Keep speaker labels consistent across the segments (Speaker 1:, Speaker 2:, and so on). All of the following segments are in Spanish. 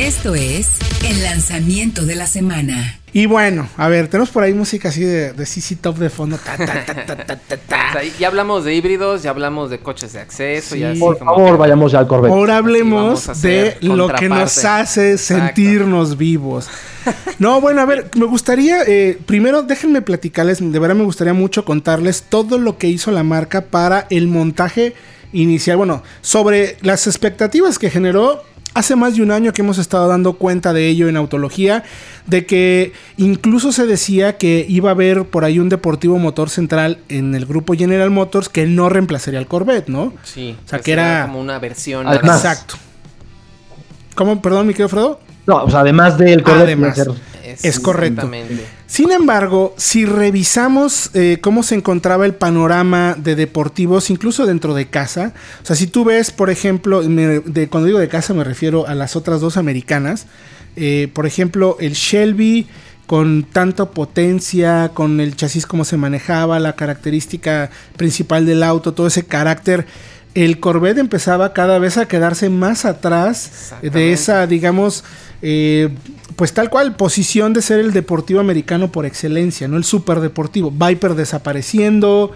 Speaker 1: Esto es el lanzamiento de la semana.
Speaker 2: Y bueno, a ver, tenemos por ahí música así de, de CC Top de fondo.
Speaker 3: ya hablamos de híbridos, ya hablamos de coches de acceso. Ya
Speaker 4: por favor, vayamos ya al Corvette.
Speaker 2: Ahora hablemos de lo que nos hace sentirnos vivos. No, bueno, a ver, me gustaría, eh, primero déjenme platicarles, de verdad me gustaría mucho contarles todo lo que hizo la marca para el montaje inicial, bueno, sobre las expectativas que generó Hace más de un año que hemos estado dando cuenta de ello en Autología, de que incluso se decía que iba a haber por ahí un deportivo motor central en el grupo General Motors que no reemplazaría al Corvette, ¿no?
Speaker 3: Sí.
Speaker 2: O sea, que era
Speaker 3: como una versión.
Speaker 2: Exacto. ¿Cómo? Perdón, mi querido Fredo.
Speaker 4: No, o sea, además del Corvette.
Speaker 2: Además. Es, correcto. Sin embargo, si revisamos eh, cómo se encontraba el panorama de deportivos, incluso dentro de casa, o sea, si tú ves, por ejemplo, de, cuando digo de casa me refiero a las otras dos americanas, eh, por ejemplo, el Shelby con tanta potencia, con el chasis como se manejaba, la característica principal del auto, todo ese carácter el Corvette empezaba cada vez a quedarse más atrás de esa, digamos, eh, pues tal cual, posición de ser el deportivo americano por excelencia, ¿no? El superdeportivo. Viper desapareciendo.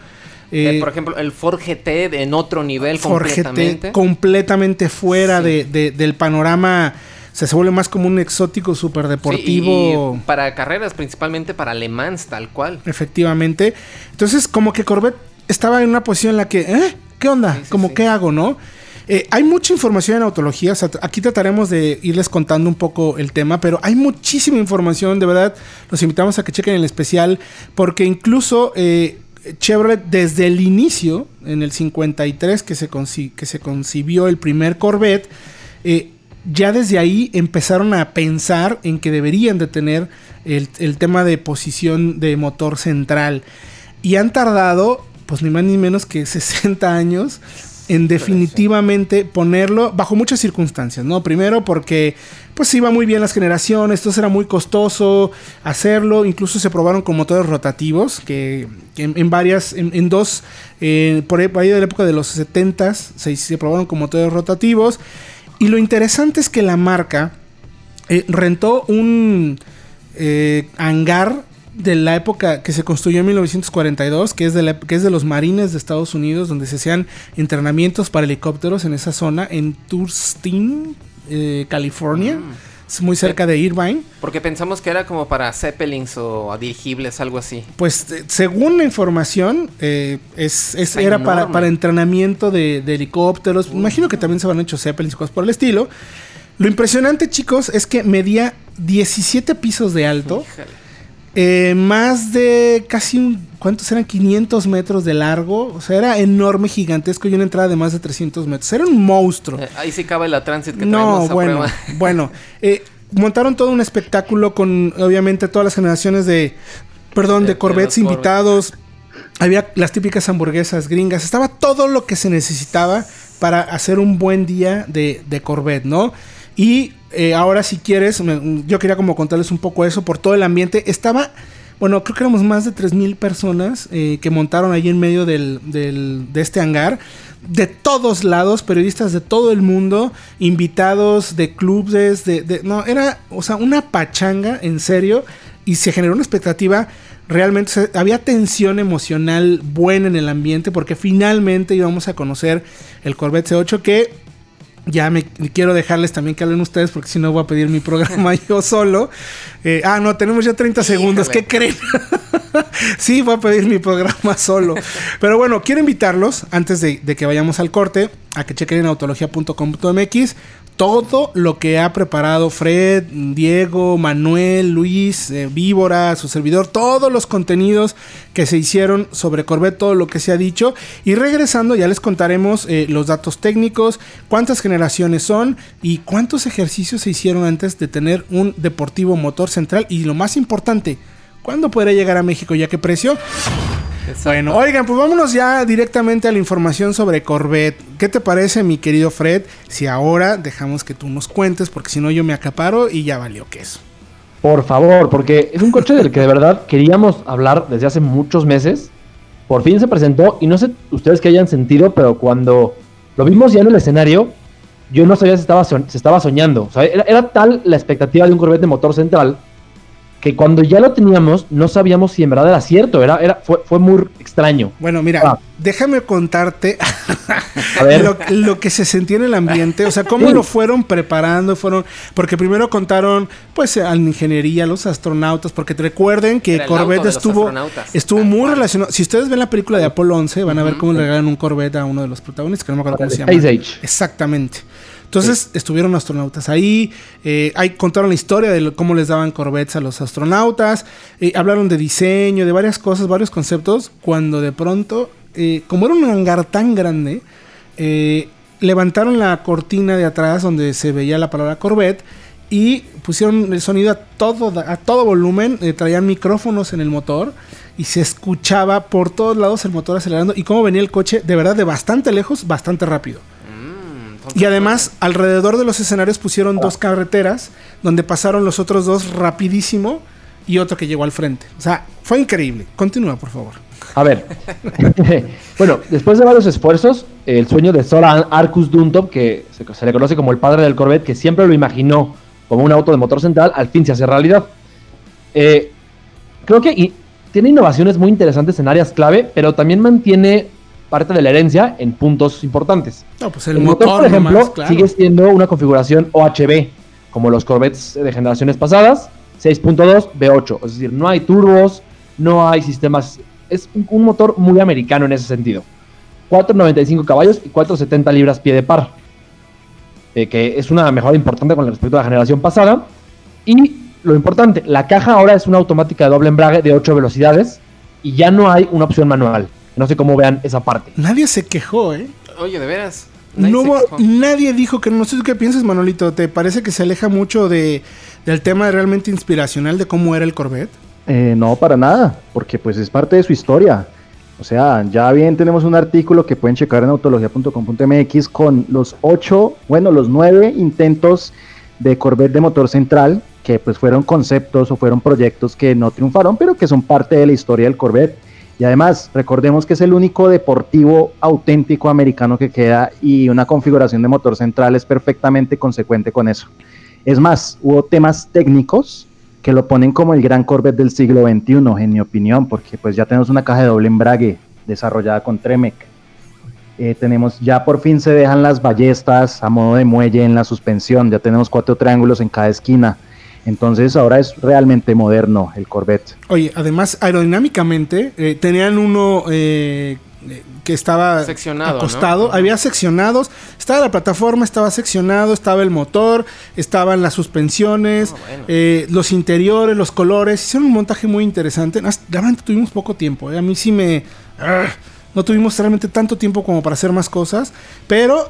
Speaker 3: Eh, por ejemplo, el Ford GT en otro nivel Ford completamente.
Speaker 2: GT completamente fuera de, del panorama. O sea, se vuelve más como un exótico superdeportivo.
Speaker 3: para carreras, principalmente para Le Mans, tal cual.
Speaker 2: Efectivamente. Entonces, como que Corvette estaba en una posición en la que, ¿eh? ¿Qué onda? como, ¿qué hago, no? Eh, hay mucha información en autología. aquí trataremos de irles contando un poco el tema, pero hay muchísima información. De verdad, los invitamos a que chequen el especial, porque incluso eh, Chevrolet, desde el inicio, en el 53, que se, que se concibió el primer Corvette, eh, ya desde ahí empezaron a pensar en que deberían de tener el tema de posición de motor central. Y han tardado, pues ni más ni menos que 60 años en definitivamente ponerlo bajo muchas circunstancias, ¿no? Primero porque pues iba muy bien las generaciones, entonces era muy costoso hacerlo, incluso se probaron con motores rotativos, que, en, varias, en, dos, eh, por ahí de la época de los 70s se, se, probaron con motores rotativos, y lo interesante es que la marca eh, rentó un eh, hangar de la época que se construyó en 1942, que es de, la, que es de los marines de Estados Unidos, donde se hacían entrenamientos para helicópteros en esa zona, en Turstin, eh, California. Mm. Es muy cerca de Irvine.
Speaker 3: Porque pensamos que era como para Zeppelins o dirigibles, algo así.
Speaker 2: Pues eh, según la información, eh, es, era para, para, entrenamiento de, helicópteros. Imagino que también se van hecho Zeppelins y cosas por el estilo. Lo impresionante, chicos, es que medía 17 pisos de alto. Eh, más de casi, ¿cuántos eran? 500 metros de largo. O sea, era enorme, gigantesco y una entrada de más de 300 metros. Era un monstruo. Eh,
Speaker 3: ahí sí cabe la transit que
Speaker 2: no, bueno, bueno. Eh, montaron todo un espectáculo con, obviamente, todas las generaciones de, perdón, de, Corvettes invitados. Había las típicas hamburguesas gringas. Estaba todo lo que se necesitaba para hacer un buen día de, de Corvette, ¿no? Y eh, ahora si quieres, yo quería como contarles un poco eso por todo el ambiente. Estaba, bueno, creo que éramos más de 3.000 personas eh, que montaron ahí en medio del, de este hangar. De todos lados, periodistas de todo el mundo, invitados de clubes, de, no, era, o sea, una pachanga, en serio, y se generó una expectativa realmente había tensión emocional buena en el ambiente porque finalmente íbamos a conocer el Corvette C8 que ya me quiero dejarles también que hablen ustedes porque si no voy a pedir mi programa yo solo. Eh, ah, no, tenemos ya 30 segundos. ¿Qué creen? sí, voy a pedir mi programa solo. Pero bueno, quiero invitarlos, antes de, de que vayamos al corte, a que chequen en autología.com.mx todo lo que ha preparado Fred, Diego, Manuel, Luis, eh, Víbora, su servidor, todos los contenidos que se hicieron sobre Corvette, todo lo que se ha dicho. Y regresando ya les contaremos eh, los datos técnicos, cuántas generaciones son y cuántos ejercicios se hicieron antes de tener un deportivo motor central. Y lo más importante, ¿cuándo podrá llegar a México y a qué precio? Bueno, oigan, pues vámonos ya directamente a la información sobre Corvette. ¿Qué te parece, mi querido Fred, si ahora dejamos que tú nos cuentes? Porque si no, yo me acaparo y ya valió queso.
Speaker 4: Por favor, porque es un coche del que de verdad queríamos hablar desde hace muchos meses. Por fin se presentó y no sé ustedes qué hayan sentido, pero cuando lo vimos ya en el escenario, yo no sabía si estaba, se estaba soñando. O sea, era, era, tal la expectativa de un Corvette de motor central que cuando ya lo teníamos no sabíamos si en verdad era cierto. Era, era, fue, fue muy extraño.
Speaker 2: Bueno, mira, ah. déjame contarte lo, lo, que se sentía en el ambiente. O sea, cómo lo fueron preparando. fueron Porque primero contaron, pues, a la ingeniería, los astronautas. Porque te recuerden que Corvette estuvo, estuvo muy relacionado. Si ustedes ven la película de Apolo 11, van a ver cómo le regalan un Corvette a uno de los protagonistas, que no me acuerdo cómo se llama. Exactamente. Entonces estuvieron astronautas ahí, eh, ahí contaron la historia de cómo les daban corvettes a los astronautas, eh, hablaron de diseño, de varias cosas, varios conceptos, cuando de pronto, eh, como era un hangar tan grande, levantaron la cortina de atrás donde se veía la palabra Corvette y pusieron el sonido a todo, a todo volumen, traían micrófonos en el motor y se escuchaba por todos lados el motor acelerando y cómo venía el coche de verdad de bastante lejos, bastante rápido. Y además, alrededor de los escenarios pusieron dos carreteras donde pasaron los otros dos rapidísimo y otro que llegó al frente. O sea, fue increíble. Continúa, por favor.
Speaker 4: A ver. bueno, después de varios esfuerzos, el sueño de Soran Arcus Duntop, que se, le conoce como el padre del Corvette, que siempre lo imaginó como un auto de motor central, al fin se hace realidad. Eh, creo que tiene innovaciones muy interesantes en áreas clave, pero también mantiene parte de la herencia en puntos importantes.
Speaker 2: Pues el, motor,
Speaker 4: por ejemplo, sigue siendo una configuración OHB, como los Corvettes de generaciones pasadas, 6.2 V8, es decir, no hay turbos, no hay sistemas, es un motor muy americano en ese sentido. 495 caballos y 470 libras pie de par, eh, que es una mejora importante con respecto a la generación pasada. Y lo importante, la caja ahora es una automática de doble embrague de 8 velocidades y ya no hay una opción manual. No sé cómo vean esa parte.
Speaker 2: Nadie se quejó, ¿eh?
Speaker 3: Oye, de veras.
Speaker 2: Nadie, no, nadie dijo que no sé qué piensas, Manolito. ¿Te parece que se aleja mucho de, del tema realmente inspiracional de cómo era el Corvette?
Speaker 5: Eh, no, para nada, porque pues es parte de su historia. O sea, ya bien tenemos un artículo que pueden checar en autología.com.mx con los ocho, bueno, los nueve intentos de Corvette de motor central, que pues fueron conceptos o fueron proyectos que no triunfaron, pero que son parte de la historia del Corvette. Y además, recordemos que es el único deportivo auténtico americano que queda y una configuración de motor central es perfectamente consecuente con eso. Es más, hubo temas técnicos que lo ponen como el gran Corvette del siglo XXI, en mi opinión, porque pues ya tenemos una caja de doble embrague desarrollada con Tremec. Eh, tenemos, ya por fin se dejan las ballestas a modo de muelle en la suspensión, ya tenemos cuatro triángulos en cada esquina entonces ahora es realmente moderno el Corvette.
Speaker 2: Oye, además aerodinámicamente eh, tenían uno eh, que estaba
Speaker 3: Seccionado,
Speaker 2: acostado, había seccionados, estaba la plataforma, estaba seccionado, estaba el motor, estaban las suspensiones, ah, eh, los interiores, los colores, hicieron un montaje muy interesante. Realmente tuvimos poco tiempo, a mí sí me... Ah, no tuvimos realmente tanto tiempo como para hacer más cosas, pero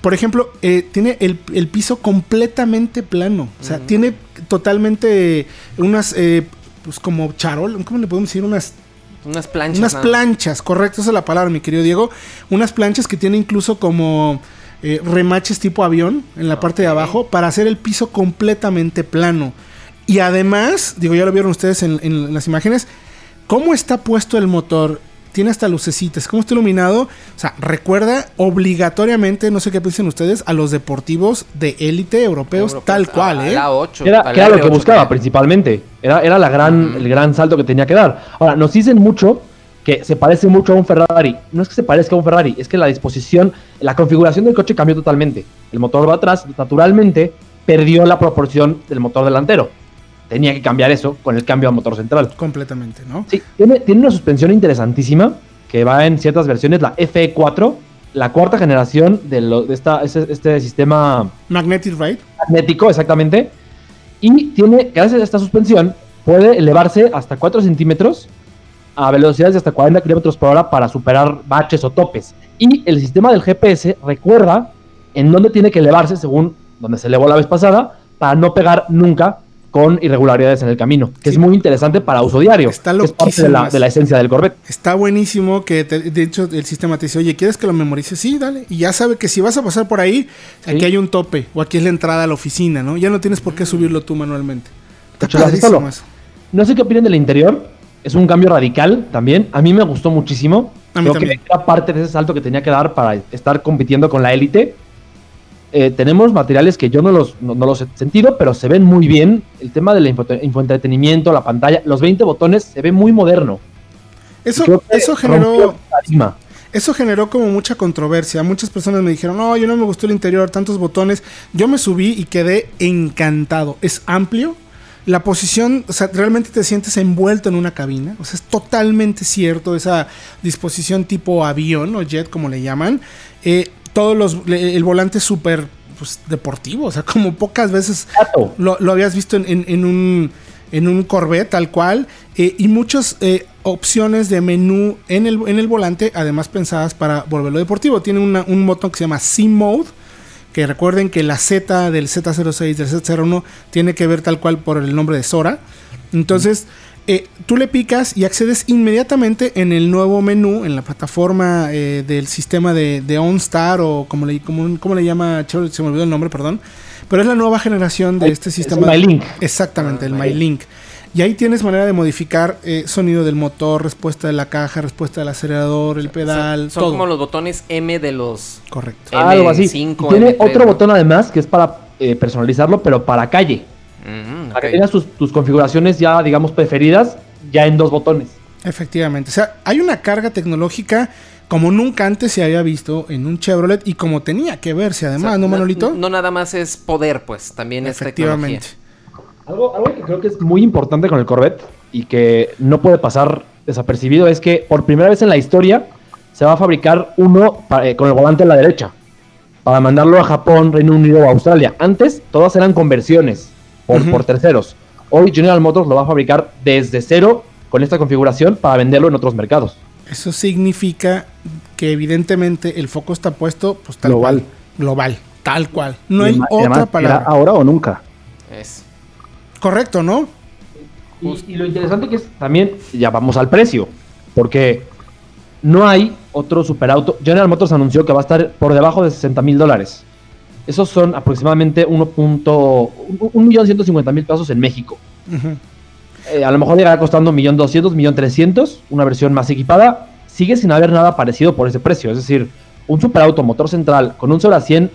Speaker 2: por ejemplo, eh, tiene el, piso completamente plano. O sea, tiene totalmente unas, eh, pues como charol, ¿cómo le podemos decir? Unas...
Speaker 3: Unas planchas.
Speaker 2: Unas planchas, correcto, esa es la palabra, mi querido Diego. Unas planchas que tiene incluso como eh, remaches tipo avión en la parte de abajo para hacer el piso completamente plano. Y además, digo, ya lo vieron ustedes en, en las imágenes, cómo está puesto el motor tiene hasta lucecitas, cómo está iluminado. O sea, recuerda obligatoriamente, no sé qué piensan ustedes, a los deportivos de élite europeos, tal cual, ¿eh?
Speaker 4: La 8, era, lo que buscaba principalmente. Era, era la gran, el gran salto que tenía que dar. Ahora, nos dicen mucho que se parece mucho a un Ferrari. No es que se parezca a un Ferrari, es que la disposición, la configuración del coche cambió totalmente. El motor va atrás, naturalmente, perdió la proporción del motor delantero tenía que cambiar eso con el cambio a motor central.
Speaker 2: Completamente, ¿no?
Speaker 4: Sí, tiene, tiene una suspensión interesantísima que va en ciertas versiones, la FE4, la cuarta generación de, lo, de esta, este, sistema...
Speaker 2: Magnetic Ride.
Speaker 4: Magnético, exactamente. Y tiene, gracias a esta suspensión, puede elevarse hasta 4 centímetros a velocidades de hasta 40 kilómetros por hora para superar baches o topes. Y el sistema del GPS recuerda en dónde tiene que elevarse según donde se elevó la vez pasada para no pegar nunca con irregularidades en el camino, que es muy interesante para uso diario.
Speaker 2: Está
Speaker 4: es parte de la, esencia del Corvette.
Speaker 2: Está buenísimo que, de hecho, el sistema te dice, oye, ¿quieres que lo memorices? Sí, dale. Y ya sabe que si vas a pasar por ahí, aquí hay un tope, o aquí es la entrada a la oficina, ¿no? Ya no tienes por qué subirlo tú manualmente.
Speaker 4: Está No sé qué opinan del interior. Es un cambio radical también. A mí me gustó muchísimo. A mí Creo que era parte de ese salto que tenía que dar para estar compitiendo con la élite. Eh, tenemos materiales que yo no los, no, los he sentido, pero se ven muy bien. El tema del infoentretenimiento, la pantalla, los 20 botones, se ve muy moderno.
Speaker 2: Eso, eso generó. Eso generó como mucha controversia. Muchas personas me dijeron, no, yo no me gustó el interior, tantos botones. Yo me subí y quedé encantado. Es amplio. La posición, o sea, realmente te sientes envuelto en una cabina. O sea, es totalmente cierto esa disposición tipo avión o jet, como le llaman. Eh, todos los. El volante súper pues, deportivo. O sea, como pocas veces lo, habías visto en, un. En un Corvette tal cual. Eh, y muchas eh, opciones de menú en el, en el volante, además pensadas para volverlo deportivo. Tiene un botón que se llama Sim Mode. Que recuerden que la Z del Z06, del Z01, tiene que ver tal cual por el nombre de Sora. Entonces, eh, tú le picas y accedes inmediatamente en el nuevo menú, en la plataforma eh, del sistema de, de OnStar o como le, como, le llama, se me olvidó el nombre, perdón. Pero es la nueva generación de este sistema.
Speaker 4: MyLink.
Speaker 2: Exactamente, el MyLink. Y ahí tienes manera de modificar eh, sonido del motor, respuesta de la caja, respuesta del acelerador, el pedal.
Speaker 3: Son, como los botones M de los.
Speaker 2: Correcto.
Speaker 4: Algo así. tiene otro botón además que es para personalizarlo, pero para calle. Para que tengas tus, configuraciones ya, digamos, preferidas, ya en dos botones.
Speaker 2: Efectivamente. O sea, hay una carga tecnológica como nunca antes se había visto en un Chevrolet y como tenía que verse además, ¿no, Manolito?
Speaker 3: No, nada más es poder, pues, también es Efectivamente.
Speaker 4: Algo, algo que creo que es muy importante con el Corvette y que no puede pasar desapercibido es que por primera vez en la historia se va a fabricar uno eh, con el volante a la derecha para mandarlo a Japón, Reino Unido o Australia. Antes todas eran conversiones por, terceros. Hoy General Motors lo va a fabricar desde cero con esta configuración para venderlo en otros mercados.
Speaker 2: Eso significa que evidentemente el foco está puesto pues, tal global. Cual, global, tal cual. No hay otra palabra.
Speaker 5: ahora o nunca.
Speaker 2: Es. Correcto, ¿no?
Speaker 4: Y, lo interesante que es también, ya vamos al precio, porque no hay otro superauto. General Motors anunció que va a estar por debajo de 60 mil dólares. Esos son aproximadamente 1.150.000 pesos en México. Eh, a lo mejor llegará costando 1.200.000, 1.300.000, una versión más equipada. Sigue sin haber nada parecido por ese precio. Es decir, un superauto motor central con un 0 a 100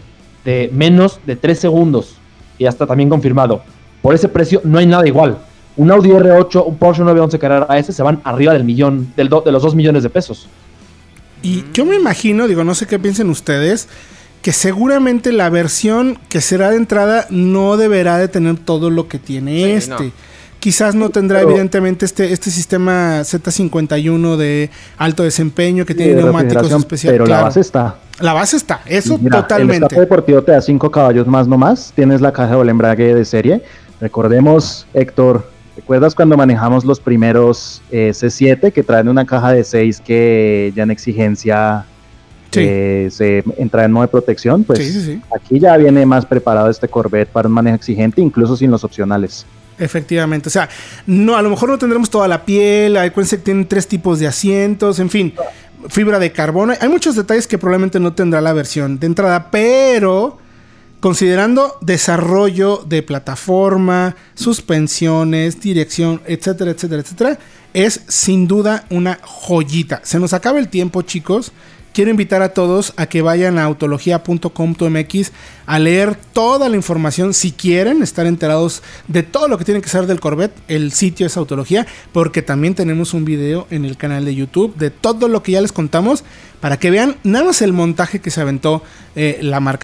Speaker 4: de menos de 3 segundos. Y hasta también confirmado. Por ese precio no hay nada igual. Un Audi R8, un Porsche 911 Carrera S se van arriba del millón, del de los 2 millones de pesos.
Speaker 2: Y yo me imagino, digo, no sé qué piensen ustedes, que seguramente la versión que será de entrada no deberá de tener todo lo que tiene este. Quizás no tendrá evidentemente este, este sistema Z51 de alto desempeño que tiene neumáticos especiales.
Speaker 5: Pero la base está.
Speaker 2: La base está, eso totalmente.
Speaker 5: El deportivo te da 5 caballos más nomás. Tienes la caja de embrague de serie. Recordemos, Héctor, ¿recuerdas cuando manejamos los primeros eh, C7 que traen una caja de 6 que ya en exigencia se entra en modo de protección, pues aquí ya viene más preparado este Corvette para un manejo exigente, incluso sin los opcionales.
Speaker 2: Efectivamente, o sea, no, a lo mejor no tendremos toda la piel, acuérdense que tienen tres tipos de asientos, en fin, fibra de carbono, hay muchos detalles que probablemente no tendrá la versión de entrada, pero considerando desarrollo de plataforma, suspensiones, dirección, etcétera, etcétera, etcétera, es sin duda una joyita. Se nos acaba el tiempo, chicos quiero invitar a todos a que vayan a autología.com.mx a leer toda la información si quieren estar enterados de todo lo que tienen que saber del Corvette. El sitio es Autología porque también tenemos un video en el canal de YouTube de todo lo que ya les contamos para que vean nada más el montaje que se aventó eh, la marca.